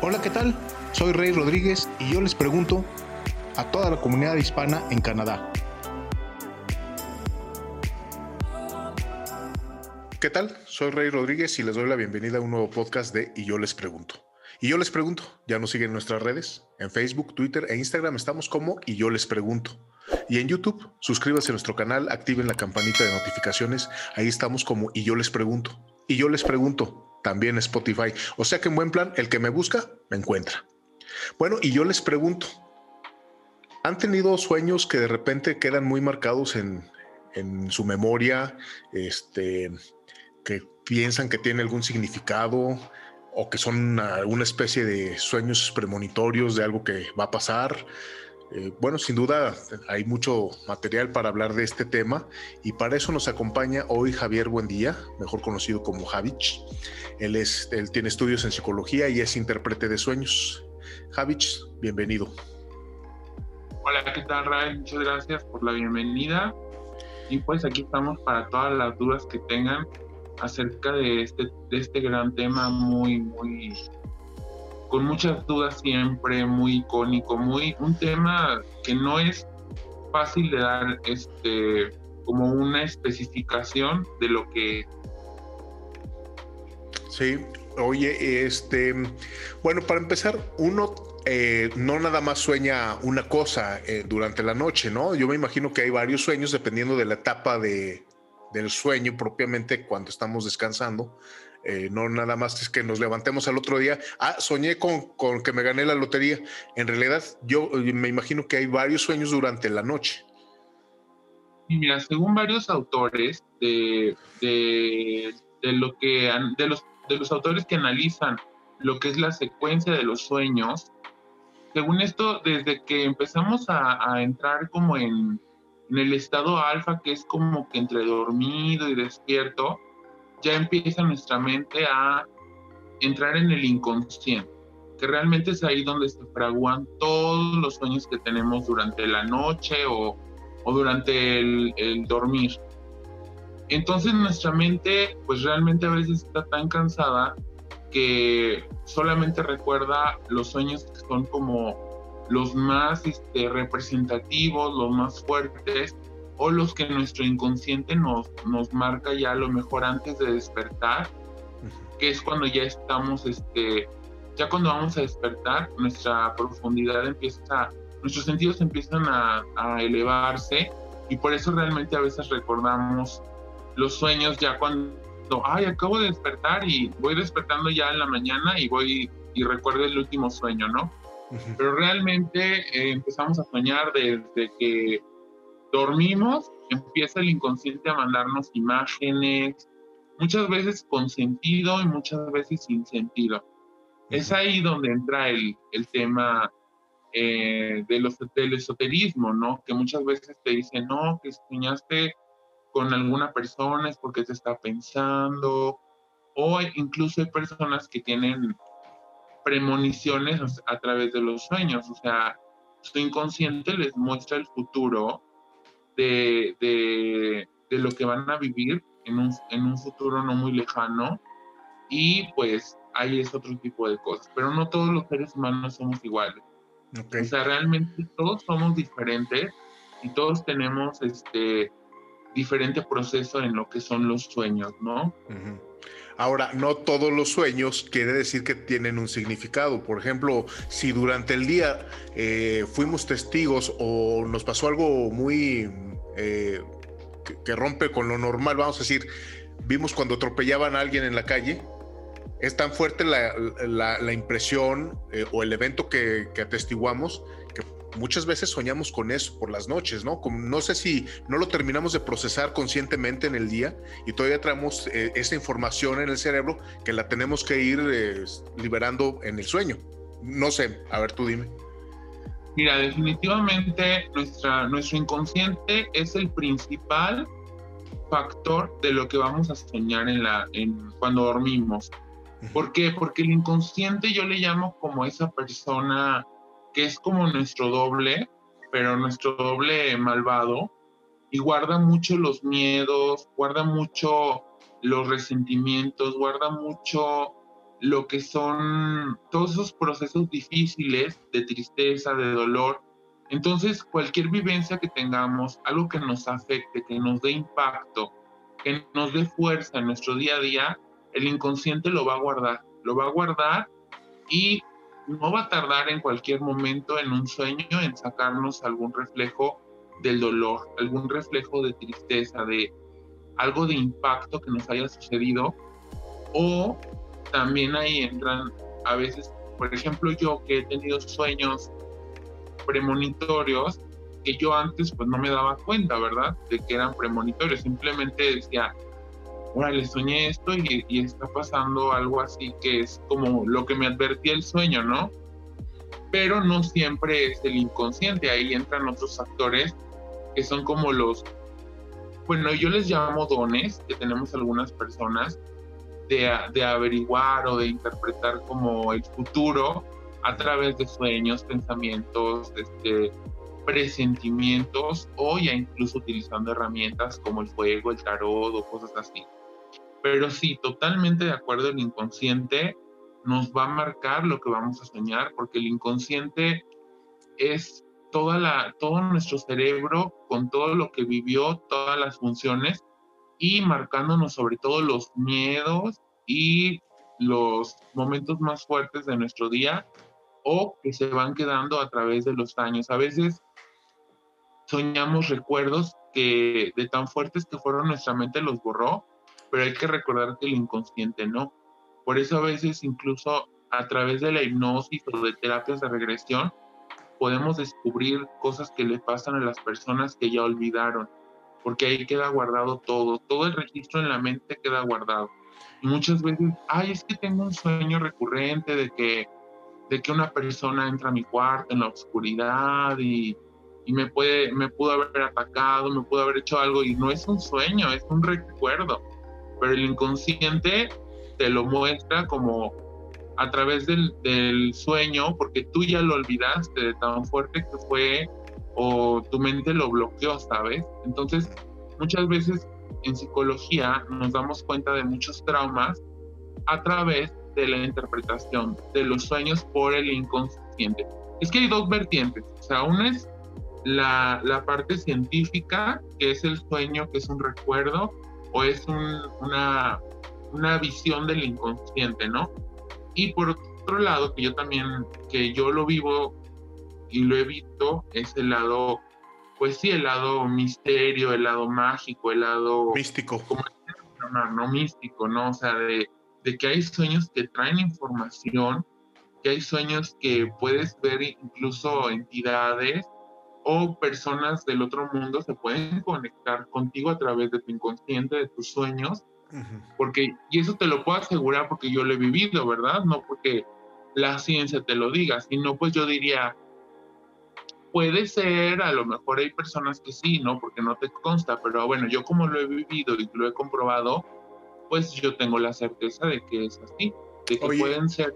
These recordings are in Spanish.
Hola, ¿qué tal? Soy Rey Rodríguez y yo les pregunto a toda la comunidad hispana en Canadá. ¿Qué tal? Soy Rey Rodríguez y les doy la bienvenida a un nuevo podcast de Y yo les pregunto. Y yo les pregunto, ¿ya nos siguen en nuestras redes? En Facebook, Twitter e Instagram estamos como Y yo les pregunto. Y en YouTube, suscríbanse a nuestro canal, activen la campanita de notificaciones, ahí estamos como Y yo les pregunto. Y yo les pregunto, también Spotify. O sea que en buen plan, el que me busca, me encuentra. Bueno, y yo les pregunto, ¿han tenido sueños que de repente quedan muy marcados en, su memoria, este, que piensan que tiene algún significado o que son una especie de sueños premonitorios de algo que va a pasar? Eh, bueno, sin duda hay mucho material para hablar de este tema y para eso nos acompaña hoy Javier Buendía, mejor conocido como Javich. Él, es, él tiene estudios en psicología y es intérprete de sueños. Javich, bienvenido. Hola, ¿qué tal, Ray? Muchas gracias por la bienvenida. Y pues aquí estamos para todas las dudas que tengan acerca de este, de este gran tema muy, muy con muchas dudas siempre, muy icónico, muy un tema que no es fácil de dar este como una especificación de lo que Sí, oye, este, bueno, para empezar, uno eh, no nada más sueña una cosa eh, durante la noche, ¿no? Yo me imagino que hay varios sueños dependiendo de la etapa de, del sueño propiamente cuando estamos descansando. Eh, no nada más es que nos levantemos al otro día, ah, soñé con, con, que me gané la lotería. En realidad, yo eh, me imagino que hay varios sueños durante la noche. Y mira, según varios autores de, de, lo que de los, de los autores que analizan lo que es la secuencia de los sueños, según esto, desde que empezamos a, a entrar como en, en el estado alfa, que es como que entre dormido y despierto, ya empieza nuestra mente a entrar en el inconsciente, que realmente es ahí donde se fraguan todos los sueños que tenemos durante la noche o, durante el, el, dormir. Entonces nuestra mente pues realmente a veces está tan cansada que solamente recuerda los sueños que son como los más este, representativos, los más fuertes, o los que nuestro inconsciente nos, nos marca ya a lo mejor antes de despertar, que es cuando ya estamos, este, ya cuando vamos a despertar, nuestra profundidad empieza, nuestros sentidos empiezan a, a elevarse y por eso realmente a veces recordamos los sueños ya cuando, ay, acabo de despertar y voy despertando ya en la mañana y voy y recuerdo el último sueño, ¿no? Pero realmente eh, empezamos a soñar desde que dormimos, empieza el inconsciente a mandarnos imágenes, muchas veces con sentido y muchas veces sin sentido. Es ahí donde entra el, el tema eh, de los, del esoterismo, ¿no? Que muchas veces te dicen, no, que soñaste con alguna persona es porque te está pensando, o incluso hay personas que tienen premoniciones a través de los sueños, o sea, su inconsciente les muestra el futuro de, lo que van a vivir en un, en un futuro no muy lejano y pues ahí es otro tipo de cosas, pero no todos los seres humanos somos iguales. O sea, realmente todos somos diferentes y todos tenemos este diferente proceso en lo que son los sueños, ¿no? Ahora, no todos los sueños quiere decir que tienen un significado. Por ejemplo, si durante el día eh, fuimos testigos o nos pasó algo muy eh, que, rompe con lo normal, vamos a decir, vimos cuando atropellaban a alguien en la calle, es tan fuerte la, impresión eh, o el evento que, que atestiguamos muchas veces soñamos con eso por las noches, ¿no? Como, no sé si no lo terminamos de procesar conscientemente en el día y todavía traemos eh, esa información en el cerebro que la tenemos que ir eh, liberando en el sueño. No sé, a ver tú dime. Mira, definitivamente nuestra, nuestro inconsciente es el principal factor de lo que vamos a soñar en la, en, cuando dormimos. ¿Por qué? Porque el inconsciente yo le llamo como esa persona que es como nuestro doble, pero nuestro doble malvado, y guarda mucho los miedos, guarda mucho los resentimientos, guarda mucho lo que son todos esos procesos difíciles de tristeza, de dolor. Entonces, cualquier vivencia que tengamos, algo que nos afecte, que nos dé impacto, que nos dé fuerza en nuestro día a día, el inconsciente lo va a guardar, lo va a guardar y no va a tardar en cualquier momento en un sueño en sacarnos algún reflejo del dolor, algún reflejo de tristeza, de algo de impacto que nos haya sucedido. O también ahí entran a veces, por ejemplo, yo que he tenido sueños premonitorios que yo antes pues no me daba cuenta, ¿verdad? De que eran premonitorios, simplemente decía, le soñé esto y, y, está pasando algo así que es como lo que me advertía el sueño, ¿no? Pero no siempre es el inconsciente, ahí entran otros factores que son como los, bueno, yo les llamo dones que tenemos algunas personas de, de averiguar o de interpretar como el futuro a través de sueños, pensamientos, este, presentimientos o ya incluso utilizando herramientas como el fuego, el tarot o cosas así. Pero sí, totalmente de acuerdo, el inconsciente nos va a marcar lo que vamos a soñar, porque el inconsciente es toda la, todo nuestro cerebro con todo lo que vivió, todas las funciones y marcándonos sobre todo los miedos y los momentos más fuertes de nuestro día o que se van quedando a través de los años. A veces soñamos recuerdos que de tan fuertes que fueron nuestra mente los borró pero hay que recordar que el inconsciente no. Por eso a veces incluso a través de la hipnosis o de terapias de regresión podemos descubrir cosas que le pasan a las personas que ya olvidaron, porque ahí queda guardado todo, todo el registro en la mente queda guardado. Y muchas veces, ay, es que tengo un sueño recurrente de que, de que una persona entra a mi cuarto en la oscuridad y, y me, puede, me pudo haber atacado, me pudo haber hecho algo, y no es un sueño, es un recuerdo pero el inconsciente te lo muestra como a través del, sueño, porque tú ya lo olvidaste de tan fuerte que fue o tu mente lo bloqueó, ¿sabes? Entonces, muchas veces en psicología nos damos cuenta de muchos traumas a través de la interpretación de los sueños por el inconsciente. Es que hay dos vertientes, o sea, una es la, la parte científica, que es el sueño, que es un recuerdo, o es una, una visión del inconsciente, ¿no? Y por otro lado, que yo también, que yo lo vivo y lo he visto, es el lado, pues sí, el lado misterio, el lado mágico, el lado... Místico. Como, no, no místico, ¿no? O sea, de, de que hay sueños que traen información, que hay sueños que puedes ver incluso entidades o personas del otro mundo se pueden conectar contigo a través de tu inconsciente, de tus sueños, porque, y eso te lo puedo asegurar porque yo lo he vivido, ¿verdad? No porque la ciencia te lo diga, sino pues yo diría, puede ser, a lo mejor hay personas que sí, ¿no? Porque no te consta, pero bueno, yo como lo he vivido y lo he comprobado, pues yo tengo la certeza de que es así, de que pueden ser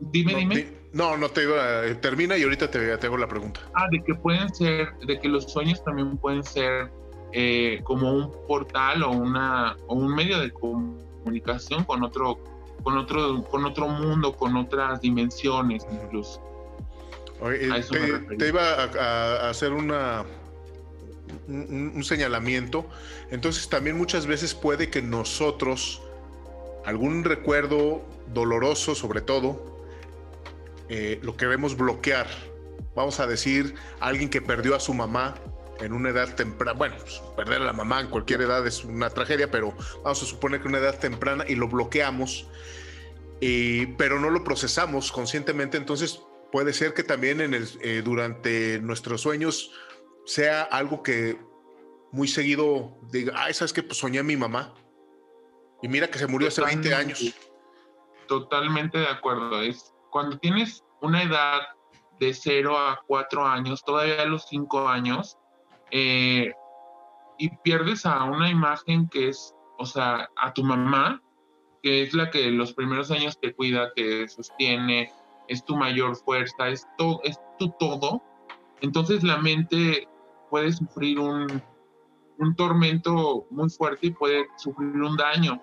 Dime, dime. No, no te iba. Eh, termina y ahorita te, te, hago la pregunta. Ah, de que pueden ser, de que los sueños también pueden ser eh, como un portal o una o un medio de comunicación con otro, con otro, con otro mundo, con otras dimensiones incluso. te, iba a, hacer una un señalamiento. Entonces también muchas veces puede que nosotros algún recuerdo doloroso sobre todo eh, lo queremos bloquear. Vamos a decir, alguien que perdió a su mamá en una edad temprana, bueno, pues, perder a la mamá en cualquier edad es una tragedia, pero vamos a suponer que una edad temprana y lo bloqueamos, pero no lo procesamos conscientemente, entonces puede ser que también en el, eh, durante nuestros sueños sea algo que muy seguido diga, ay, ¿sabes qué? Pues soñé a mi mamá. Y mira que se murió hace 20 años. Totalmente de acuerdo. Es cuando tienes una edad de 0 a 4 años, todavía a los 5 años, eh, y pierdes a una imagen que es, o sea, a tu mamá, que es la que los primeros años te cuida, te sostiene, es tu mayor fuerza, es, es tu todo, entonces la mente puede sufrir un, un tormento muy fuerte y puede sufrir un daño.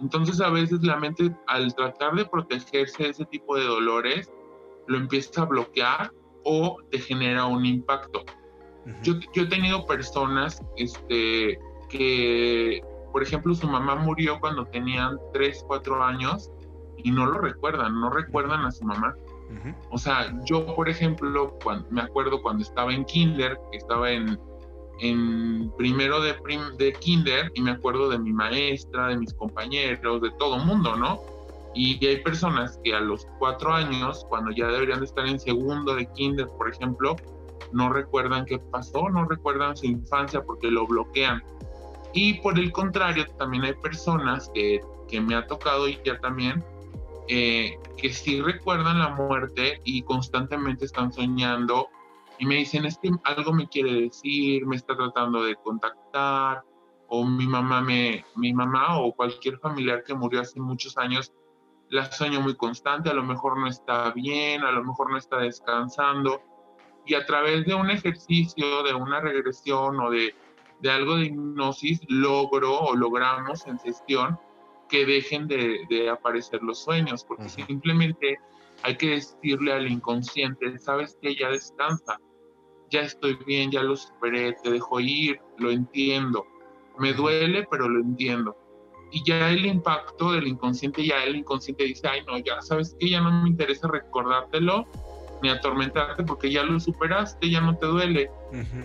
Entonces a veces la mente al tratar de protegerse de ese tipo de dolores, lo empieza a bloquear o te genera un impacto. yo, yo, he tenido personas este, que, por ejemplo, su mamá murió cuando tenían 3, 4 años y no lo recuerdan, no recuerdan a su mamá. O sea, yo, por ejemplo, cuando, me acuerdo cuando estaba en kinder, estaba en, en primero de, de kinder, y me acuerdo de mi maestra, de mis compañeros, de todo mundo, ¿no? Y hay personas que a los cuatro años, cuando ya deberían de estar en segundo de kinder, por ejemplo, no recuerdan qué pasó, no recuerdan su infancia porque lo bloquean. Y por el contrario, también hay personas que, que me ha tocado y ya también, eh, que sí recuerdan la muerte y constantemente están soñando y me dicen, es que algo me quiere decir, me está tratando de contactar, o mi mamá, me, mi mamá o cualquier familiar que murió hace muchos años, la sueño muy constante, a lo mejor no está bien, a lo mejor no está descansando, y a través de un ejercicio, de una regresión o de, de algo de hipnosis, logro o logramos en sesión que dejen de, de aparecer los sueños, porque simplemente hay que decirle al inconsciente, sabes que ya descansa, ya estoy bien, ya lo superé, te dejo ir, lo entiendo. Me duele, pero lo entiendo. Y ya el impacto del inconsciente, ya el inconsciente dice, ay, no, ya sabes que ya no me interesa recordártelo ni atormentarte porque ya lo superaste, ya no te duele.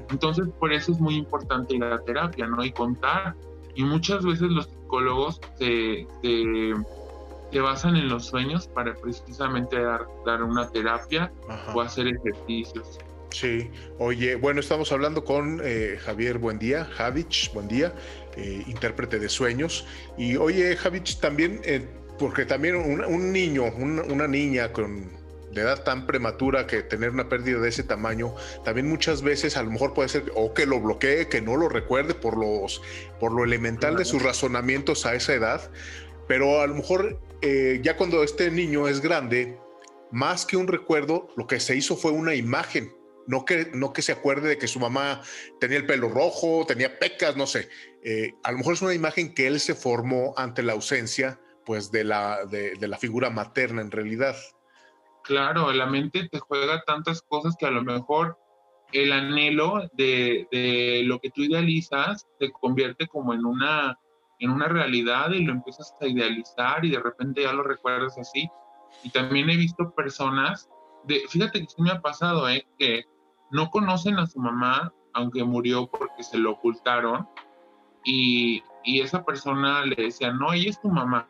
Entonces, por eso es muy importante la terapia, ¿no? Y contar. Y muchas veces los psicólogos se, se, basan en los sueños para precisamente dar, dar una terapia o hacer ejercicios. Sí, oye, bueno, estamos hablando con eh, Javier Buendía, Javich Buendía, eh, intérprete de sueños. Y oye, Javich, también, eh, porque también un, niño, una niña con de edad tan prematura que tener una pérdida de ese tamaño, también muchas veces a lo mejor puede ser o que lo bloquee, que no lo recuerde por, los, por lo elemental de sus razonamientos a esa edad, pero a lo mejor ya cuando este niño es grande, más que un recuerdo, lo que se hizo fue una imagen no que, no que se acuerde de que su mamá tenía el pelo rojo, tenía pecas, no sé. Eh, a lo mejor es una imagen que él se formó ante la ausencia pues, de, la, de, la figura materna en realidad. Claro, la mente te juega tantas cosas que a lo mejor el anhelo de, de, lo que tú idealizas se convierte como en una, en una realidad y lo empiezas a idealizar y de repente ya lo recuerdas así. Y también he visto personas, fíjate que sí me ha pasado, ¿eh? que no conocen a su mamá, aunque murió porque se lo ocultaron, y, esa persona le decía, no, ella es tu mamá,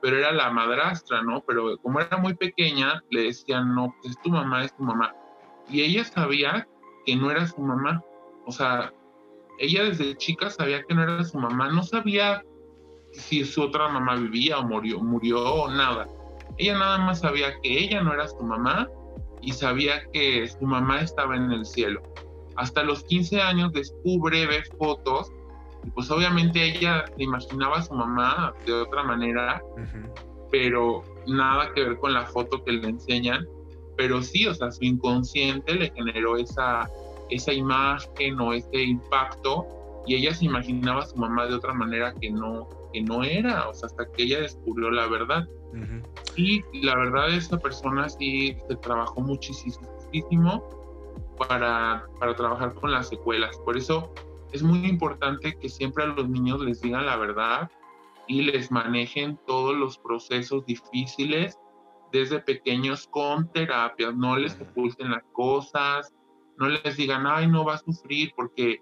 pero era la madrastra, ¿no? Pero como era muy pequeña, le decían, no, es tu mamá, es tu mamá. Y ella sabía que no era su mamá, o sea, ella desde chica sabía que no era su mamá, no sabía si su otra mamá vivía o murió, murió o nada. Ella nada más sabía que ella no era su mamá y sabía que su mamá estaba en el cielo. Hasta los 15 años descubre, ve fotos y pues obviamente ella imaginaba a su mamá de otra manera, pero nada que ver con la foto que le enseñan. Pero sí, o sea, su inconsciente le generó esa, esa imagen o ese impacto y ella se imaginaba a su mamá de otra manera que no, que no era, o sea, hasta que ella descubrió la verdad. Y la verdad, esta persona sí se trabajó muchísimo para, para trabajar con las secuelas. Por eso es muy importante que siempre a los niños les digan la verdad y les manejen todos los procesos difíciles desde pequeños con terapias. No les oculten las cosas, no les digan, ay, no va a sufrir, porque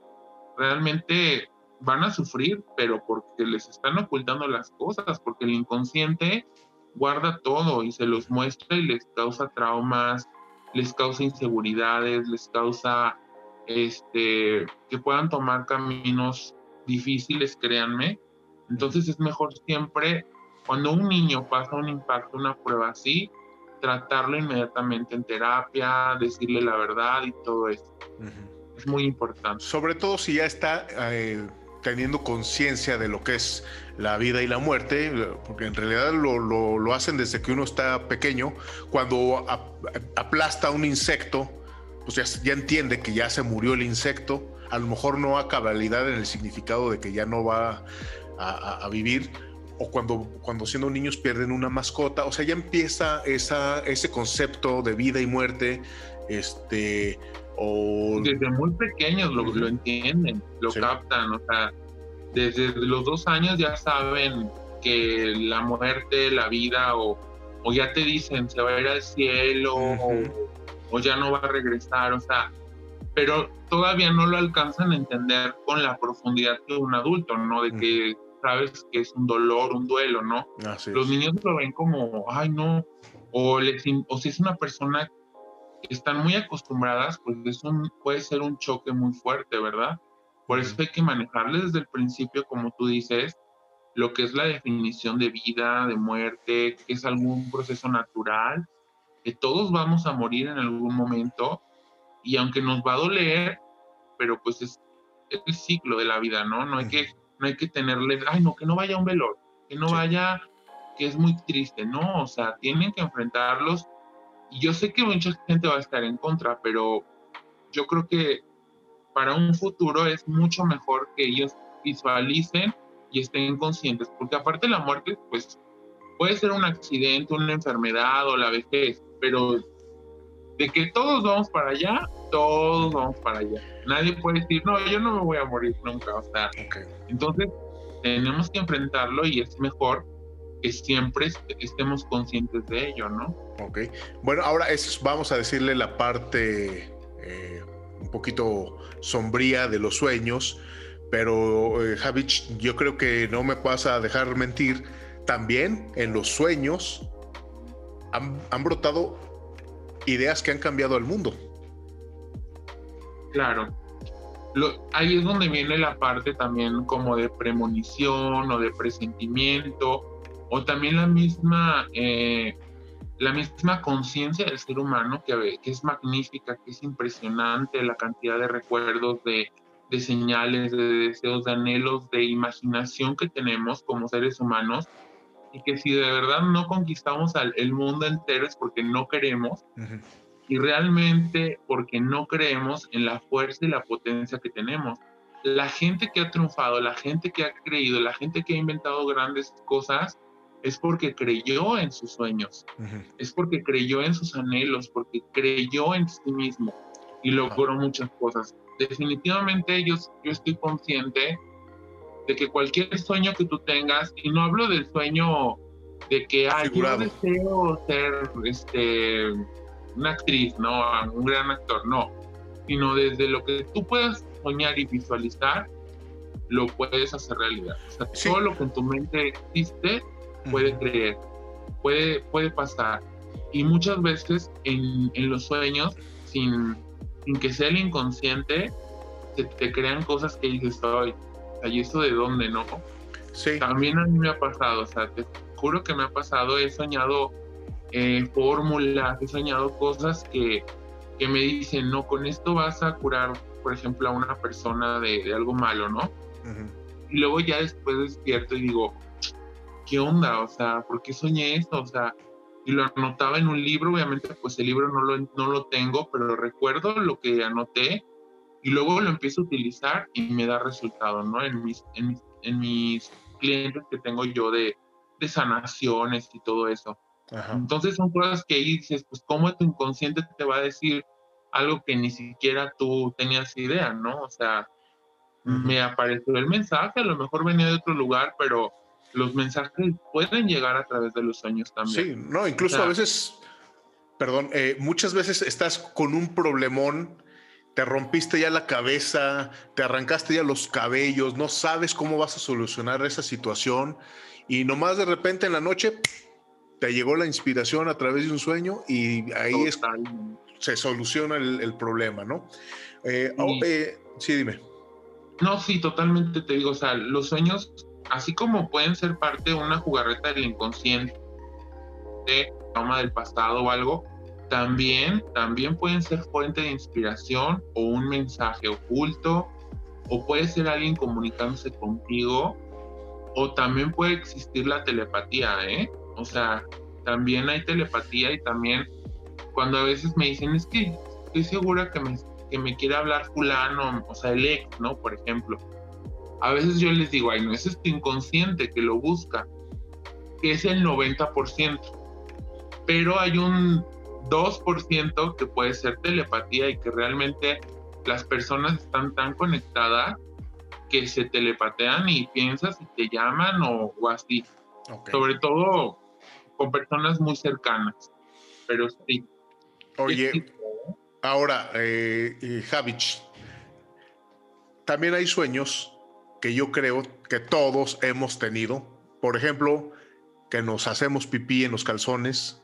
realmente van a sufrir, pero porque les están ocultando las cosas, porque el inconsciente guarda todo y se los muestra y les causa traumas, les causa inseguridades, les causa este que puedan tomar caminos difíciles, créanme. Entonces es mejor siempre cuando un niño pasa un impacto, una prueba así, tratarlo inmediatamente en terapia, decirle la verdad y todo eso. Es muy importante. Sobre todo si ya está eh, teniendo conciencia de lo que es la vida y la muerte, porque en realidad lo, hacen desde que uno está pequeño, cuando aplasta un insecto, pues ya, entiende que ya se murió el insecto, a lo mejor no a cabalidad en el significado de que ya no va a, vivir, o cuando, cuando siendo niños pierden una mascota, o sea, ya empieza esa, ese concepto de vida y muerte, este, o... Desde muy pequeños lo, lo entienden, lo captan, o sea, desde los dos años ya saben que la muerte, la vida, o, o ya te dicen se va a ir al cielo, o, ya no va a regresar, o sea, pero todavía no lo alcanzan a entender con la profundidad de un adulto, ¿no? De que sabes que es un dolor, un duelo, ¿no? Los niños lo ven como, ay, no, o, les, o si es una persona que están muy acostumbradas, pues es un, puede ser un choque muy fuerte, ¿verdad? Por eso hay que manejarle desde el principio, como tú dices, lo que es la definición de vida, de muerte, que es algún proceso natural, que todos vamos a morir en algún momento y aunque nos va a doler, pero pues es el ciclo de la vida, ¿no? No hay que no hay que tenerle, ay, no, que no vaya un velor, que no vaya, que es muy triste, no, o sea, tienen que enfrentarlos. Y yo sé que mucha gente va a estar en contra, pero yo creo que para un futuro es mucho mejor que ellos visualicen y estén conscientes, porque aparte la muerte, pues puede ser un accidente, una enfermedad o la vejez, pero de que todos vamos para allá, todos vamos para allá. Nadie puede decir, no, yo no me voy a morir nunca. O sea, entonces tenemos que enfrentarlo y es mejor que siempre estemos conscientes de ello, ¿no? Ok. Bueno, ahora vamos a decirle la parte eh, un poquito sombría de los sueños, pero eh, Javich, yo creo que no me vas a dejar mentir. También en los sueños han, han brotado ideas que han cambiado al mundo. Claro. ahí es donde viene la parte también como de premonición o de presentimiento o también la misma eh, la misma conciencia del ser humano que, que, es magnífica, que es impresionante la cantidad de recuerdos, de, de señales, de deseos, de anhelos, de imaginación que tenemos como seres humanos y que si de verdad no conquistamos al, el mundo entero es porque no queremos y realmente porque no creemos en la fuerza y la potencia que tenemos. La gente que ha triunfado, la gente que ha creído, la gente que ha inventado grandes cosas, es porque creyó en sus sueños, es porque creyó en sus anhelos, porque creyó en sí mismo y logró muchas cosas. Definitivamente yo, yo estoy consciente de que cualquier sueño que tú tengas, y no hablo del sueño de que ay, yo deseo ser este, una actriz, no, un gran actor, no, sino desde lo que tú puedas soñar y visualizar, lo puedes hacer realidad. O sea, todo lo que en tu mente existe, puede creer, puede, puede pasar. Y muchas veces en, en los sueños, sin, sin, que sea el inconsciente, se te crean cosas que dices, hoy ¿y eso de dónde no? Sí. También a mí me ha pasado, o sea, te juro que me ha pasado, he soñado eh, fórmulas, he soñado cosas que, que, me dicen, no, con esto vas a curar, por ejemplo, a una persona de, algo malo, ¿no? Y luego ya después despierto y digo, ¿qué onda? O sea, ¿por qué soñé esto? O sea, y lo anotaba en un libro, obviamente pues el libro no lo, no lo tengo, pero recuerdo lo que anoté y luego lo empiezo a utilizar y me da resultado, ¿no? En mis, en mis, en mis clientes que tengo yo de, de sanaciones y todo eso. Entonces son cosas que dices, pues cómo tu inconsciente te va a decir algo que ni siquiera tú tenías idea, ¿no? O sea, me apareció el mensaje, a lo mejor venía de otro lugar, pero los mensajes pueden llegar a través de los sueños también. Sí, no, incluso a veces, perdón, eh, muchas veces estás con un problemón te rompiste ya la cabeza, te arrancaste ya los cabellos, no sabes cómo vas a solucionar esa situación y nomás de repente en la noche te llegó la inspiración a través de un sueño y ahí es, se soluciona el, problema, ¿no? Eh, oh, eh, sí. dime. No, sí, totalmente te digo, o sea, los sueños, así como pueden ser parte de una jugarreta del inconsciente, de trauma del pasado o algo, también, también pueden ser fuente de inspiración o un mensaje oculto, o puede ser alguien comunicándose contigo, o también puede existir la telepatía, ¿eh? O sea, también hay telepatía y también cuando a veces me dicen, es que estoy segura que me, que me quiere hablar fulano, o sea, el ex, ¿no? Por ejemplo. A veces yo les digo, ay, no, es tu inconsciente que lo busca. que es el 90%. Pero hay un 2% que puede ser telepatía y que realmente las personas están tan conectadas que se telepatean y piensas y te llaman o, así. Sobre todo con personas muy cercanas. Pero sí. Oye, ahora, eh, eh, Javich, también hay sueños que yo creo que todos hemos tenido. Por ejemplo, que nos hacemos pipí en los calzones.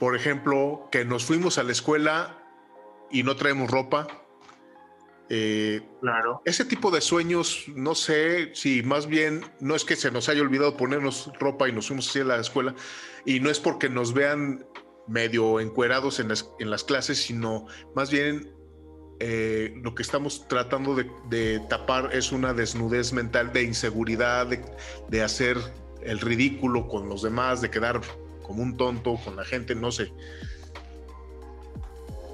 Por ejemplo, que nos fuimos a la escuela y no traemos ropa. Eh, claro. Ese tipo de sueños, no sé si más bien no es que se nos haya olvidado ponernos ropa y nos fuimos así a la escuela, y no es porque nos vean medio encuerados en las, en las clases, sino más bien eh, lo que estamos tratando de, tapar es una desnudez mental de inseguridad, de, hacer el ridículo con los demás, de quedar como un tonto con la gente, no sé.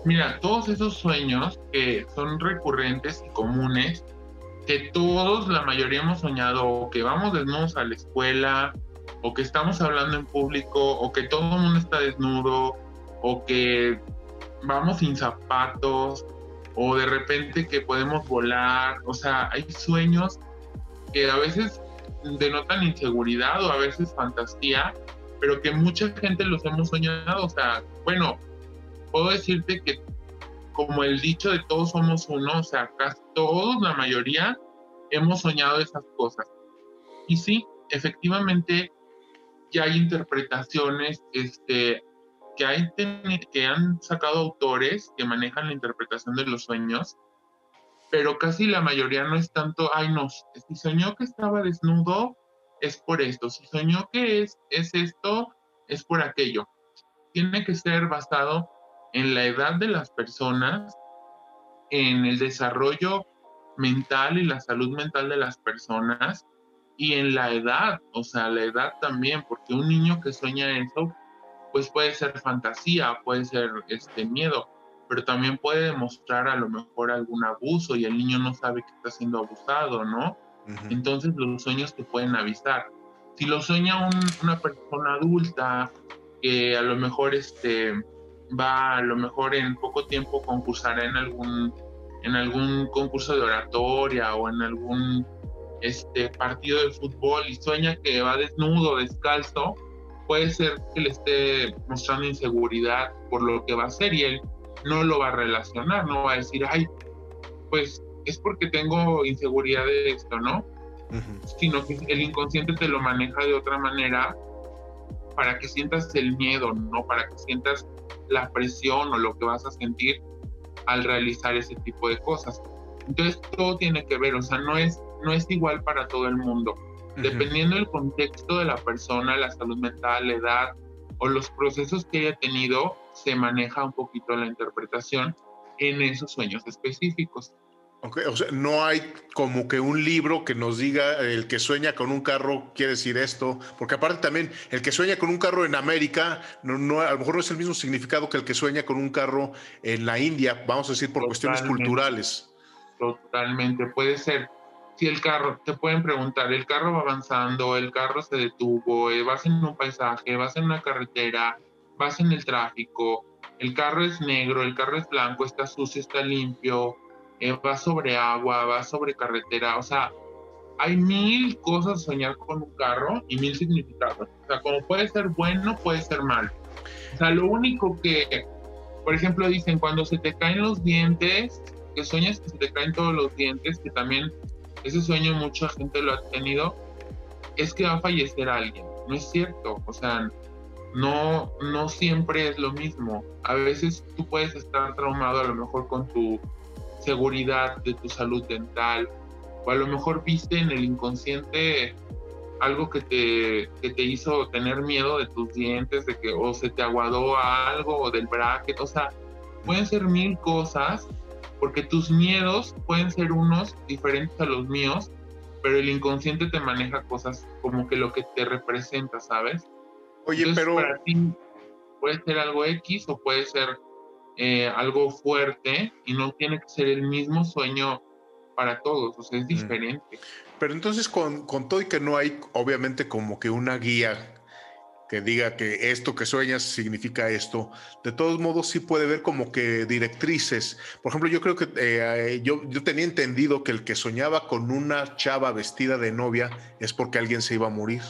Mira, todos esos sueños que son recurrentes y comunes, que todos, la mayoría hemos soñado, o que vamos desnudos a la escuela, o que estamos hablando en público, o que todo el mundo está desnudo, o que vamos sin zapatos, o de repente que podemos volar, o sea, hay sueños que a veces denotan inseguridad o a veces fantasía, pero que mucha gente los hemos soñado, o sea, bueno, puedo decirte que como el dicho de todos somos uno, o sea, casi todos, la mayoría, hemos soñado esas cosas. Y sí, efectivamente, ya hay interpretaciones, este, que, han sacado autores que manejan la interpretación de los sueños, pero casi la mayoría no es tanto, ay no, si soñó que estaba desnudo, es por esto, si soñó que es, es esto, es por aquello. Tiene que ser basado en la edad de las personas, en el desarrollo mental y la salud mental de las personas y en la edad, o sea, la edad también, porque un niño que sueña eso, pues puede ser fantasía, puede ser este miedo, pero también puede demostrar a lo mejor algún abuso y el niño no sabe que está siendo abusado, ¿no? Entonces los sueños te pueden avisar. Si lo sueña una persona adulta que a lo mejor este va a lo mejor en poco tiempo concursará en algún en algún concurso de oratoria o en algún este partido de fútbol y sueña que va desnudo, descalzo, puede ser que le esté mostrando inseguridad por lo que va a hacer y él no lo va a relacionar, no va a decir, ay, pues es porque tengo inseguridad de esto, ¿no? Sino que el inconsciente te lo maneja de otra manera para que sientas el miedo, ¿no? Para que sientas la presión o lo que vas a sentir al realizar ese tipo de cosas. Entonces todo tiene que ver, o sea, no es, no es igual para todo el mundo. Dependiendo del contexto de la persona, la salud mental, la edad o los procesos que haya tenido, se maneja un poquito la interpretación en esos sueños específicos. Okay, o sea, no hay como que un libro que nos diga el que sueña con un carro quiere decir esto, porque aparte también el que sueña con un carro en América, no, no, a lo mejor no es el mismo significado que el que sueña con un carro en la India, vamos a decir por cuestiones culturales. Totalmente, puede ser si el carro, te pueden preguntar, el carro va avanzando, el carro se detuvo, eh, vas en un paisaje, vas en una carretera, vas en el tráfico, el carro es negro, el carro es blanco, está sucio, está limpio, eh, va sobre agua, va sobre carretera, o sea, hay mil cosas soñar con un carro y mil significados. O sea, como puede ser bueno, puede ser mal. O sea, lo único que, por ejemplo, dicen cuando se te caen los dientes, que sueñas que se te caen todos los dientes, que también ese sueño mucha gente lo ha tenido, es que va a fallecer alguien. No es cierto, o sea, no, no siempre es lo mismo. A veces tú puedes estar traumado a lo mejor con tu seguridad de tu salud dental, o a lo mejor viste en el inconsciente algo que te, que te hizo tener miedo de tus dientes, de que o se te aguadó algo, o del bracket, o sea, pueden ser mil cosas porque tus miedos pueden ser unos diferentes a los míos, pero el inconsciente te maneja cosas como que lo que te representa, ¿sabes? Oye, pero... Para ti puede ser algo X o puede ser eh, algo fuerte y no tiene que ser el mismo sueño para todos, o sea, es mm. diferente. Pero entonces con, con todo y que no hay obviamente como que una guía que diga que esto que sueñas significa esto. De todos modos, sí puede ver como que directrices. Por ejemplo, yo creo que eh, yo, yo tenía entendido que el que soñaba con una chava vestida de novia es porque alguien se iba a morir.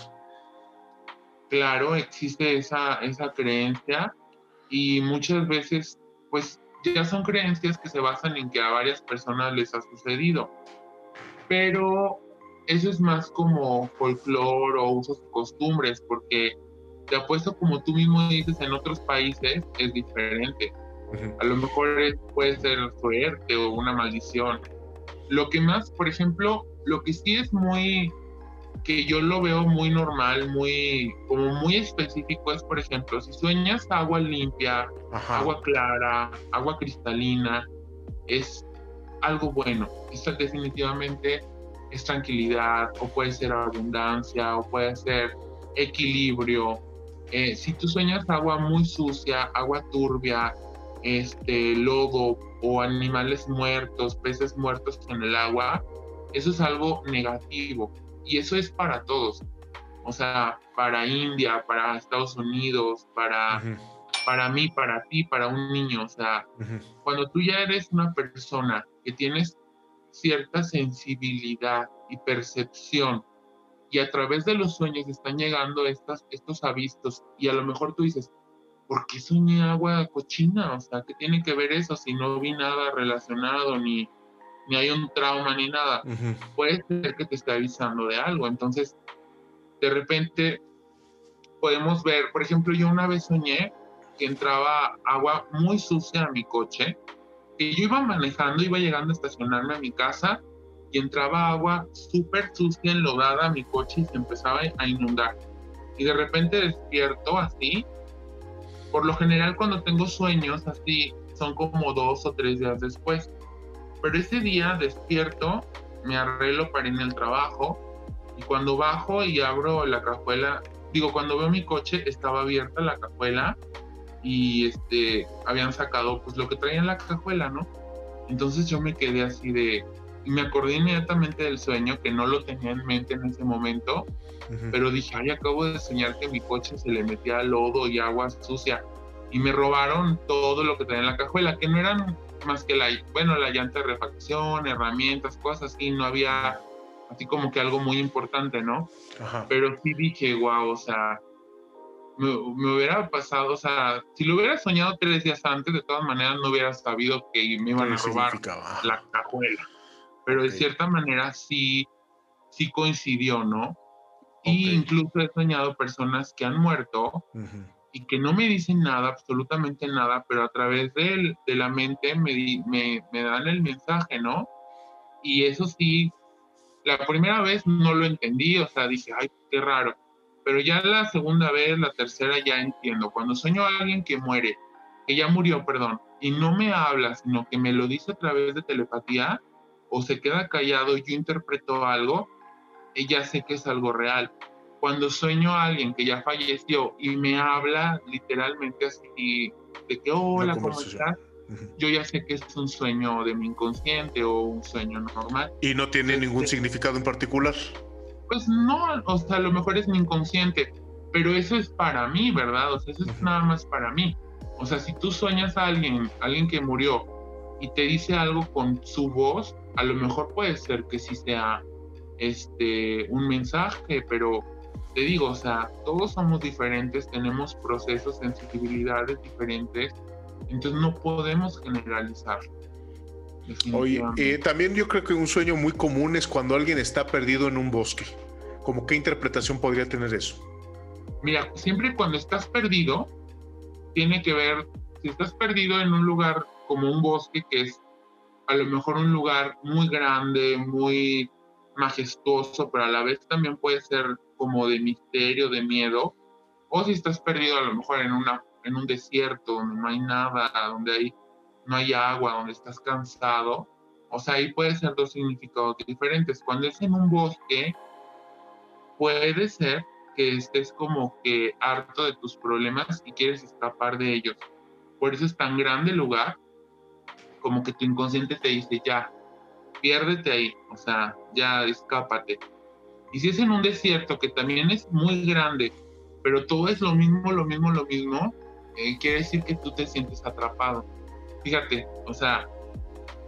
Claro, existe esa, esa creencia y muchas veces, pues ya son creencias que se basan en que a varias personas les ha sucedido. Pero eso es más como folclore o usos y costumbres, porque te apuesto, como tú mismo dices, en otros países es diferente. A lo mejor puede ser suerte o una maldición. Lo que más, por ejemplo, lo que sí es muy, que yo lo veo muy normal, muy, como muy específico es, por ejemplo, si sueñas agua limpia, agua clara, agua cristalina, es algo bueno. Esto definitivamente es tranquilidad, o puede ser abundancia, o puede ser equilibrio, eh, si tú sueñas agua muy sucia, agua turbia, este, lodo o animales muertos, peces muertos en el agua, eso es algo negativo. Y eso es para todos. O sea, para India, para Estados Unidos, para, para mí, para ti, para un niño. O sea, cuando tú ya eres una persona que tienes cierta sensibilidad y percepción y a través de los sueños están llegando estas, estos avistos y a lo mejor tú dices, ¿por qué soñé agua cochina? O sea, ¿qué tiene que ver eso si no vi nada relacionado ni, ni hay un trauma ni nada? Puede ser que te esté avisando de algo. Entonces, de repente podemos ver, por ejemplo, yo una vez soñé que entraba agua muy sucia a mi coche, que yo iba manejando, iba llegando a estacionarme a mi casa y entraba agua súper sucia, enlodada a mi coche y se empezaba a inundar. Y de repente despierto así. Por lo general cuando tengo sueños así son como dos o tres días después. Pero ese día despierto, me arreglo para ir en el trabajo y cuando bajo y abro la cajuela, digo, cuando veo mi coche estaba abierta la cajuela y este habían sacado pues lo que traía en la cajuela, ¿no? Entonces yo me quedé así de, me acordé inmediatamente del sueño, que no lo tenía en mente en ese momento, pero dije, ay, acabo de soñar que mi coche se le metía lodo y agua sucia. Y me robaron todo lo que tenía en la cajuela, que no eran más que la, bueno, la llanta de refacción, herramientas, cosas así, no había así como que algo muy importante, ¿no? Pero sí dije, wow, o sea, me, hubiera pasado, o sea, si lo hubiera soñado tres días antes, de todas maneras no hubiera sabido que me iban a robar la cajuela pero de cierta manera sí, sí coincidió, ¿no? Y incluso he soñado personas que han muerto y que no me dicen nada, absolutamente nada, pero a través de, de la mente me, me, me, dan el mensaje, ¿no? Y eso sí, la primera vez no lo entendí, o sea, dije, ay, qué raro. Pero ya la segunda vez, la tercera, ya entiendo. Cuando sueño a alguien que muere, que ya murió, perdón, y no me habla, sino que me lo dice a través de telepatía, o se queda callado y yo interpreto algo, ella sé que es algo real. Cuando sueño a alguien que ya falleció y me habla literalmente así de que hola, ¿cómo estás? Yo ya sé que es un sueño de mi inconsciente o un sueño normal. ¿Y no tiene ningún este significado en particular? Pues no, o sea, a lo mejor es mi inconsciente, pero eso es para mí, ¿verdad? O sea, eso es nada más para mí. O sea, si tú sueñas a alguien, alguien que murió, y te dice algo con su voz, a lo mejor puede ser que sí sea este, un mensaje, pero te digo, o sea, todos somos diferentes, tenemos procesos, sensibilidades diferentes, entonces no podemos generalizar. Oye, eh, también yo creo que un sueño muy común es cuando alguien está perdido en un bosque. ¿Cómo qué interpretación podría tener eso? Mira, siempre cuando estás perdido, tiene que ver, si estás perdido en un lugar como un bosque que es a lo mejor un lugar muy grande, muy majestuoso, pero a la vez también puede ser como de misterio, de miedo, o si estás perdido a lo mejor en, una, en un desierto donde no hay nada, donde hay, no hay agua, donde estás cansado, o sea, ahí puede ser dos significados diferentes. Cuando es en un bosque, puede ser que estés como que harto de tus problemas y quieres escapar de ellos. Por eso es tan grande el lugar como que tu inconsciente te dice, ya, piérdete ahí, o sea, ya escápate. Y si es en un desierto que también es muy grande pero todo es lo mismo, lo mismo, lo mismo, eh, quiere decir que tú te sientes atrapado. Fíjate, o sea,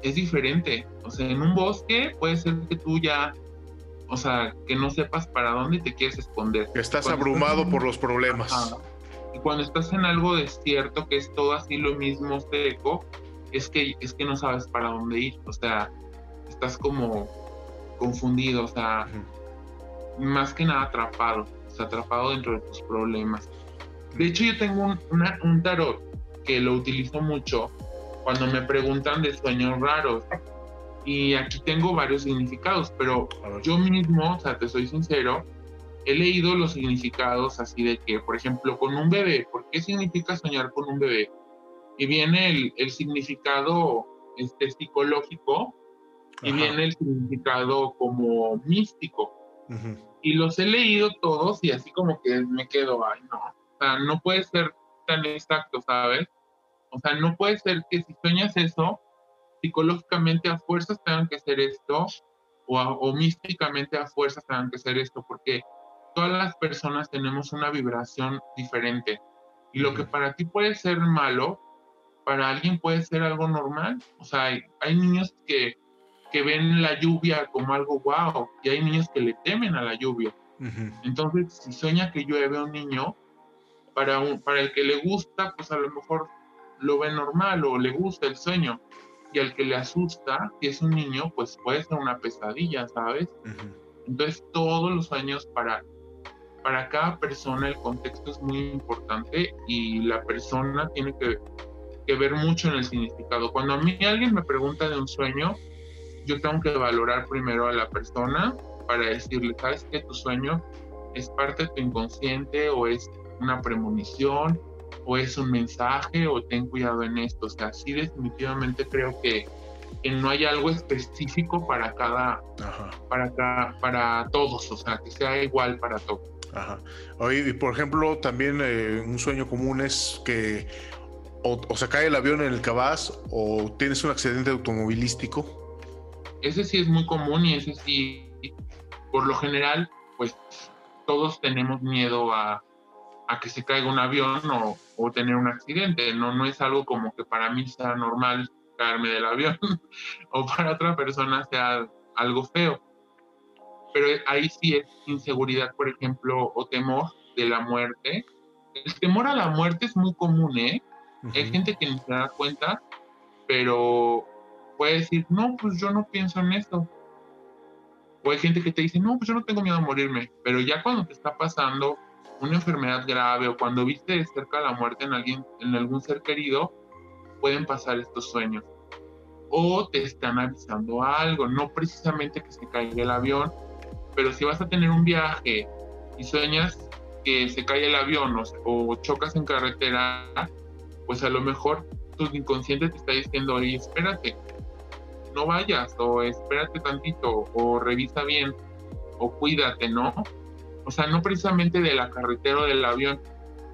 es diferente. O sea, en un bosque puede ser que tú ya, o sea, que no sepas para dónde te quieres esconder. Estás abrumado por los problemas. Y cuando estás en algo desierto, que es todo así lo mismo seco, es que, es que no sabes para dónde ir. O sea, estás como confundido, o sea, más que nada atrapado, o sea, atrapado dentro de tus problemas. De hecho, yo tengo un, un tarot que lo utilizo mucho cuando me preguntan de sueños raros. Y aquí tengo varios significados, pero yo mismo, o sea, te soy sincero, he leído los significados así de que, por ejemplo, con un bebé, ¿por qué significa soñar con un bebé? Y viene el, el significado este, psicológico y viene el significado como místico. Y los he leído todos y así como que me quedo, ay, no, o sea, no puede ser tan exacto, ¿sabes? O sea, no puede ser que si sueñas eso, psicológicamente a fuerzas tengan que ser esto o, o místicamente a fuerzas tengan que ser esto, porque todas las personas tenemos una vibración diferente. Y lo que para ti puede ser malo, para alguien puede ser algo normal. O sea, hay, hay niños que, que, ven la lluvia como algo guau y hay niños que le temen a la lluvia. Entonces, si sueña que llueve un niño, para, un, para el que le gusta, pues a lo mejor lo ve normal o le gusta el sueño. Y al que le asusta, si es un niño, pues puede ser una pesadilla, ¿sabes? Entonces, todos los sueños para para cada persona el contexto es muy importante y la persona tiene que, ver mucho en el significado. Cuando a mí alguien me pregunta de un sueño, yo tengo que valorar primero a la persona para decirle, ¿sabes que tu sueño es parte de tu inconsciente o es una premonición o es un mensaje o ten cuidado en esto? O sea, sí definitivamente creo que, no hay algo específico para cada, para para todos, o sea, que sea igual para todos. Ajá. y por ejemplo, también eh, un sueño común es que o, se cae el avión en el cabaz o tienes un accidente automovilístico. Ese sí es muy común y ese sí, por lo general, pues todos tenemos miedo a, a que se caiga un avión o, o, tener un accidente. No, no es algo como que para mí sea normal caerme del avión o para otra persona sea algo feo pero ahí sí es inseguridad, por ejemplo, o temor de la muerte. El temor a la muerte es muy común, ¿eh? Hay gente que se da cuenta, pero puede decir, no, pues yo no pienso en esto. O hay gente que te dice, no, pues yo no tengo miedo a morirme, pero ya cuando te está pasando una enfermedad grave o cuando viste de cerca la muerte en alguien, en algún ser querido, pueden pasar estos sueños. O te están avisando algo, no precisamente que se caiga el avión, pero si vas a tener un viaje y sueñas que se cae el avión o, chocas en carretera, pues a lo mejor tu inconsciente te está diciendo, oye, espérate, no vayas, o espérate tantito, o revisa bien, o cuídate, ¿no? O sea, no precisamente de la carretera o del avión,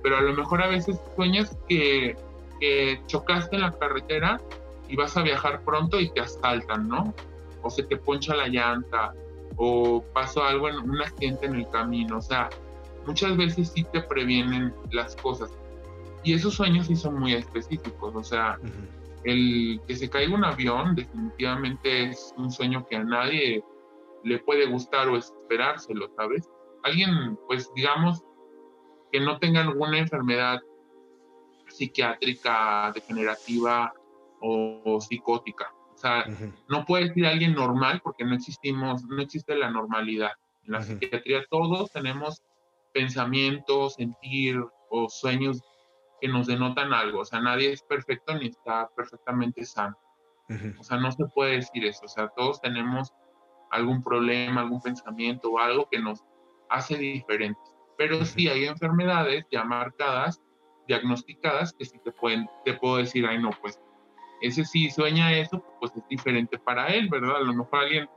pero a lo mejor a veces sueñas que, que chocaste en la carretera y vas a viajar pronto y te asaltan, ¿no? O se te poncha la llanta, o pasó algo en un accidente en el camino. O sea, muchas veces sí te previenen las cosas. Y esos sueños sí son muy específicos. O sea, el que se caiga un avión definitivamente es un sueño que a nadie le puede gustar o esperárselo, ¿sabes? Alguien, pues digamos, que no tenga alguna enfermedad psiquiátrica, degenerativa o psicótica. O sea, no puede decir alguien normal porque no existimos, no existe la normalidad. En la psiquiatría todos tenemos pensamientos, sentir o sueños que nos denotan algo. O sea, nadie es perfecto ni está perfectamente sano. O sea, no se puede decir eso. O sea, todos tenemos algún problema, algún pensamiento o algo que nos hace diferentes. Pero sí hay enfermedades ya marcadas, diagnosticadas, que sí te pueden, te puedo decir, ay no, pues ese sí sueña eso, pues es diferente para él, ¿verdad? A lo mejor alguien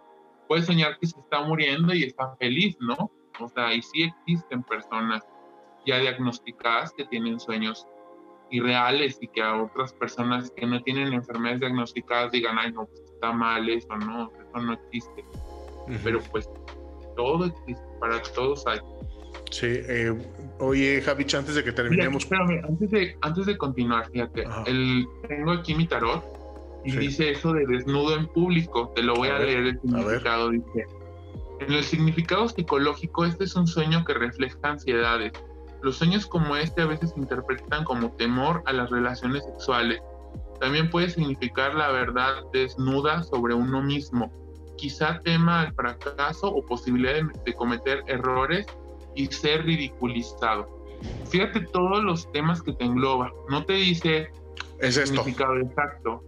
puede soñar que se está muriendo y está feliz, ¿no? O sea, y sí existen personas ya diagnosticadas que tienen sueños irreales y que a otras personas que no tienen enfermedades diagnosticadas digan, ay, no, pues está mal eso, no, eso no existe. Pero pues todo existe, para todos hay. Sí, eh, oye, Javich, antes de que terminemos. espérame, antes de, antes de continuar, fíjate, el, tengo aquí mi tarot y dice eso de desnudo en público. Te lo voy a, leer el significado. Dice: En el significado psicológico, este es un sueño que refleja ansiedades. Los sueños como este a veces se interpretan como temor a las relaciones sexuales. También puede significar la verdad desnuda sobre uno mismo. Quizá tema al fracaso o posibilidad de, de cometer errores y ser ridiculizado. Fíjate todos los temas que te engloba. No te dice el significado exacto.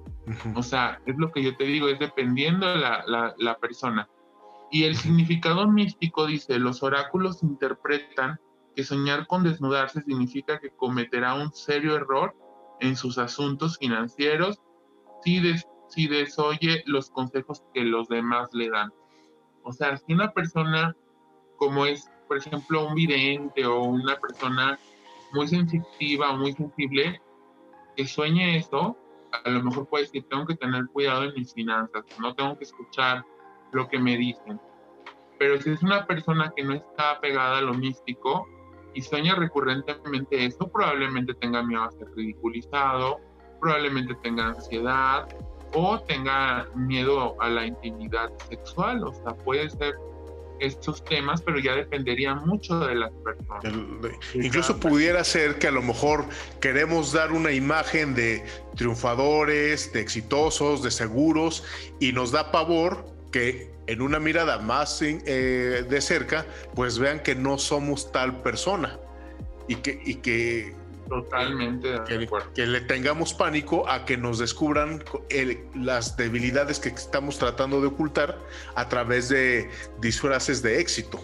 O sea, es lo que yo te digo, es dependiendo de la, la persona. Y el significado místico dice, los oráculos interpretan que soñar con desnudarse significa que cometerá un serio error en sus asuntos financieros si, si desoye los consejos que los demás le dan. O sea, si una persona como es por ejemplo, un vidente o una persona muy sensitiva o muy sensible que sueñe eso, a lo mejor puede decir, tengo que tener cuidado en mis finanzas, no tengo que escuchar lo que me dicen. Pero si es una persona que no está pegada a lo místico y sueña recurrentemente eso, probablemente tenga miedo a ser ridiculizado, probablemente tenga ansiedad o tenga miedo a la intimidad sexual, o sea, puede ser estos temas, pero ya dependería mucho de las personas. incluso pudiera ser que a lo mejor queremos dar una imagen de triunfadores, de exitosos, de seguros, y nos da pavor que en una mirada más eh, de cerca, pues vean que no somos tal persona y que, y que Totalmente. Que, le tengamos pánico a que nos descubran las debilidades que estamos tratando de ocultar a través de disfraces de éxito.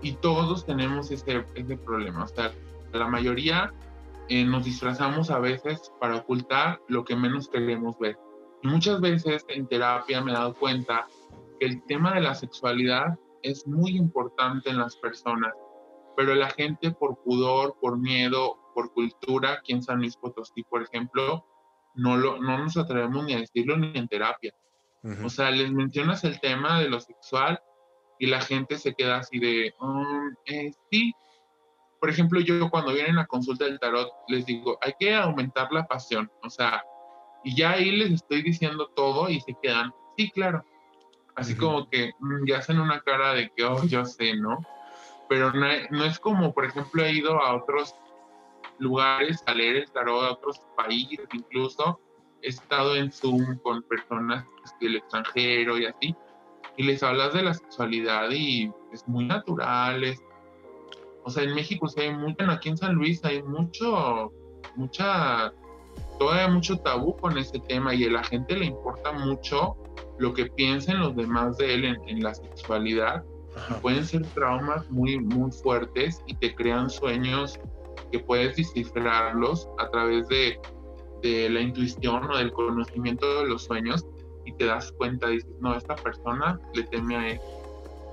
Y todos tenemos ese, ese problema. O sea, la mayoría eh, nos disfrazamos a veces para ocultar lo que menos queremos ver. Y muchas veces en terapia me he dado cuenta que el tema de la sexualidad es muy importante en las personas, pero la gente por pudor, por miedo por cultura aquí en San Luis Potosí, por ejemplo, no, lo, no nos atrevemos ni a decirlo ni en terapia. O sea, les mencionas el tema de lo sexual y la gente se queda así de, um, eh, sí. Por ejemplo, yo cuando vienen a consulta del tarot les digo, hay que aumentar la pasión. O sea, y ya ahí les estoy diciendo todo y se quedan, sí, claro. Así como que mm, ya hacen una cara de que, oh, yo sé, ¿no? Pero no, no es como, por ejemplo, he ido a otros lugares a leer el tarot a otros países, incluso he estado en Zoom con personas del extranjero y así, y les hablas de la sexualidad y es muy natural, es, o sea, en México sí hay mucho, aquí en San Luis hay mucho, mucha, todavía mucho tabú con ese tema y a la gente le importa mucho lo que piensen los demás de él en, la sexualidad. Pueden ser traumas muy, muy fuertes y te crean sueños que puedes descifrarlos a través de, de, la intuición o del conocimiento de los sueños y te das cuenta, dices, no, esta persona le teme a él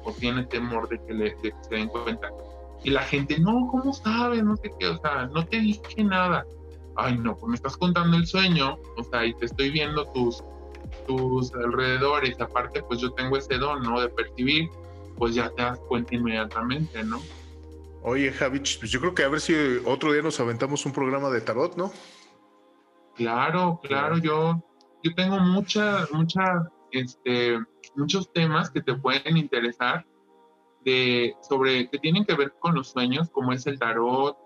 o tiene temor de que, le, de que se den cuenta. Y la gente, no, ¿cómo sabes? No sé qué, o sea, no te dije nada. Ay, no, pues me estás contando el sueño, o sea, y te estoy viendo tus, tus alrededores, aparte, pues yo tengo ese don, ¿no? De percibir, pues ya te das cuenta inmediatamente, ¿no? Oye, Javich, pues yo creo que a ver si otro día nos aventamos un programa de tarot, ¿no? Claro, claro, yo, yo tengo muchas, muchas, este, muchos temas que te pueden interesar de, sobre, que tienen que ver con los sueños, como es el tarot,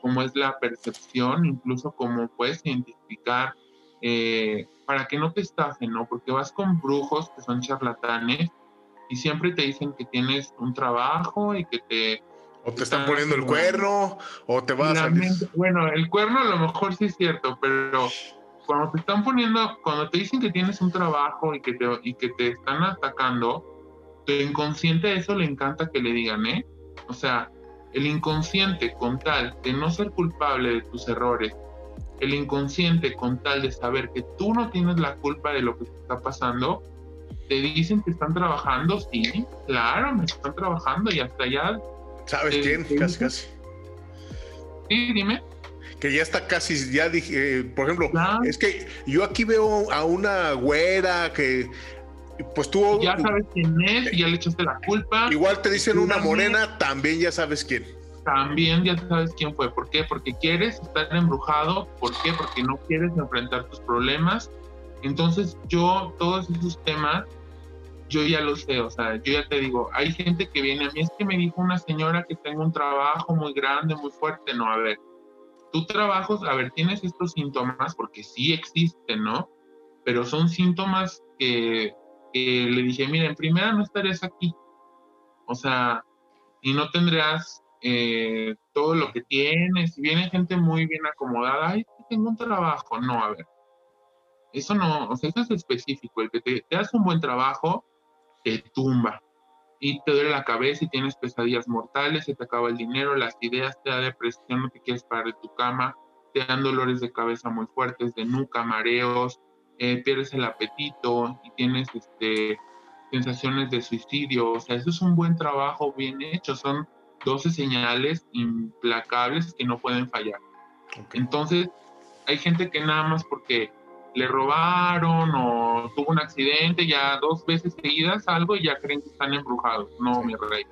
como es la percepción, incluso cómo puedes identificar eh, para que no te estafen, ¿no? Porque vas con brujos que son charlatanes y siempre te dicen que tienes un trabajo y que te o te están poniendo el cuerno, o te vas a... Bueno, el cuerno a lo mejor sí es cierto, pero cuando te están poniendo, cuando te dicen que tienes un trabajo y que te, y que te están atacando, tu inconsciente a eso le encanta que le digan, ¿eh? O sea, el inconsciente con tal de no ser culpable de tus errores, el inconsciente con tal de saber que tú no tienes la culpa de lo que te está pasando, te dicen que están trabajando, sí, claro, me están trabajando y hasta ya ¿Sabes quién? Casi, casi. Sí, dime. Que ya está casi, ya dije, eh, por ejemplo, es que yo aquí veo a una güera que Pues tú. Ya sabes quién es, ya le echaste la culpa. Igual te dicen una morena, también ya sabes quién. También ya sabes quién fue. ¿Por qué? Porque quieres estar embrujado. ¿Por qué? Porque no quieres enfrentar tus problemas. Entonces, yo, todos esos temas, yo ya lo sé. O sea, yo ya te digo, hay gente que viene a mí, es que me dijo una señora que tengo un trabajo muy grande, muy fuerte. No, a ver, tú trabajas, a ver, tienes estos síntomas porque sí existen, ¿no? Pero son síntomas que, le dije, mira, en primera no estarías aquí. O sea, y no tendrías eh, todo lo que tienes. Viene gente muy bien acomodada, ay, tengo un trabajo. No, a ver. Eso no, o sea, eso es específico. El que te, te hace un buen trabajo, te tumba y te duele la cabeza y tienes pesadillas mortales, se te acaba el dinero, las ideas, te da depresión, no te quieres parar de tu cama, te dan dolores de cabeza muy fuertes, de nuca, mareos, eh, pierdes el apetito y tienes este, sensaciones de suicidio. O sea, eso es un buen trabajo bien hecho. Son 12 señales implacables que no pueden fallar. Entonces, hay gente que nada más porque le robaron o tuvo un accidente ya dos veces seguidas algo y ya creen que están embrujados. No, mi rey.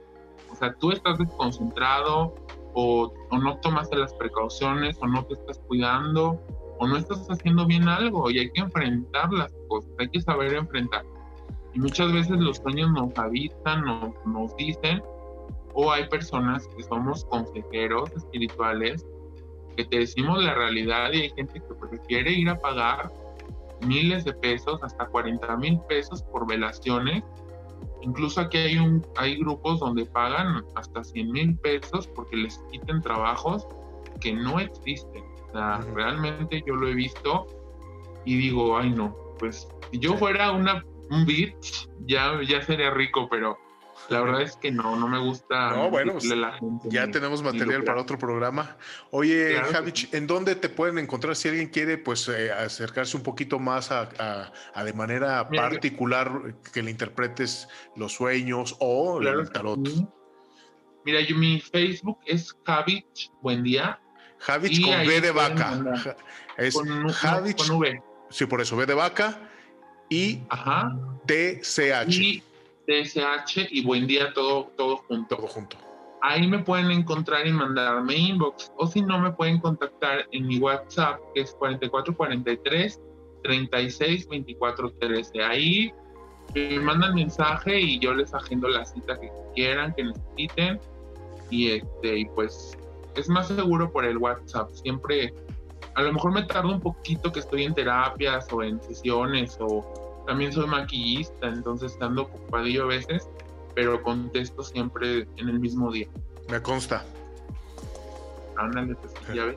O sea, tú estás desconcentrado o, o, no tomaste las precauciones o no te estás cuidando o no estás haciendo bien algo y hay que enfrentar las cosas, hay que saber enfrentar. Y muchas veces los sueños nos avisan, nos, nos dicen, o hay personas que somos consejeros espirituales que te decimos la realidad y hay gente que prefiere ir a pagar miles de pesos, hasta 40 mil pesos por velaciones. Incluso aquí hay, un, hay grupos donde pagan hasta 100 mil pesos porque les quiten trabajos que no existen. O sea, realmente yo lo he visto y digo, ay no, pues si yo fuera una, un beat, ya, ya sería rico, pero la verdad es que no, no me gusta. No, bueno, pues, ya tenemos material para otro programa. Oye, Javich, ¿en dónde te pueden encontrar si alguien quiere pues eh, acercarse un poquito más a, de manera particular que le interpretes los sueños o el tarot? Mira, yo, mi Facebook es Javich Buen Día. Javich con B de vaca. Es con, Javich. Con V. Sí, por eso, B de vaca y Ajá. TCH. TSH y buen día todo, todo junto. Todo junto. Ahí me pueden encontrar y mandarme inbox. O si no, me pueden contactar en mi WhatsApp, que es 4443 36 24 13. Ahí me mandan mensaje y yo les agendo la cita que quieran, que necesiten. Y, este, y pues es más seguro por el WhatsApp. Siempre, a lo mejor me tardo un poquito que estoy en terapias o en sesiones o también soy maquillista, entonces ando ocupadillo a veces, pero contesto siempre en el mismo día. Me consta. Ándale, pues ya.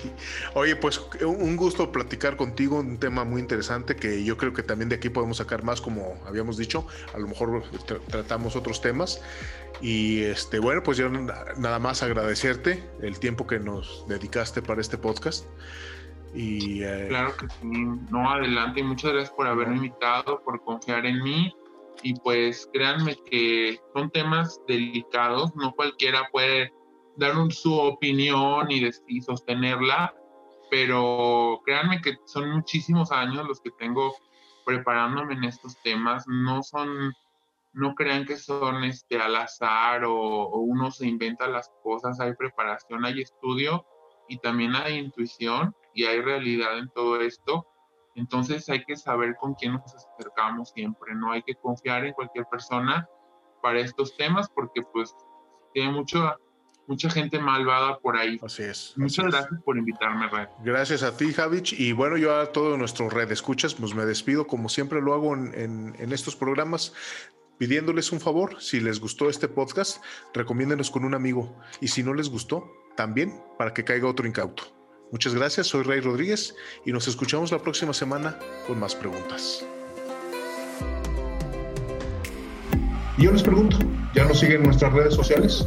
Oye, pues un gusto platicar contigo, un tema muy interesante que yo creo que también de aquí podemos sacar más, como habíamos dicho, a lo mejor tratamos otros temas. Y este, bueno, pues yo nada más agradecerte el tiempo que nos dedicaste para este podcast. Y, eh, claro que sí, no, adelante y muchas gracias por haberme invitado, por confiar en mí y pues créanme que son temas delicados, no cualquiera puede dar su opinión y, y sostenerla, pero créanme que son muchísimos años los que tengo preparándome en estos temas, no son, no crean que son este, al azar o, o uno se inventa las cosas, hay preparación, hay estudio y también hay intuición y hay realidad en todo esto. Entonces hay que saber con quién nos acercamos siempre, no hay que confiar en cualquier persona para estos temas porque pues tiene mucho, mucha gente malvada por ahí. Así es. Muchas gracias por invitarme, Red. Gracias a ti, Javich. Y bueno, yo a todo nuestro red escuchas, pues me despido como siempre lo hago en, en estos programas pidiéndoles un favor, si les gustó este podcast, recomiéndenos con un amigo y si no les gustó, también para que caiga otro incauto. Muchas gracias, soy Rey Rodríguez y nos escuchamos la próxima semana con más preguntas. Y yo les pregunto, ¿ya nos siguen en nuestras redes sociales?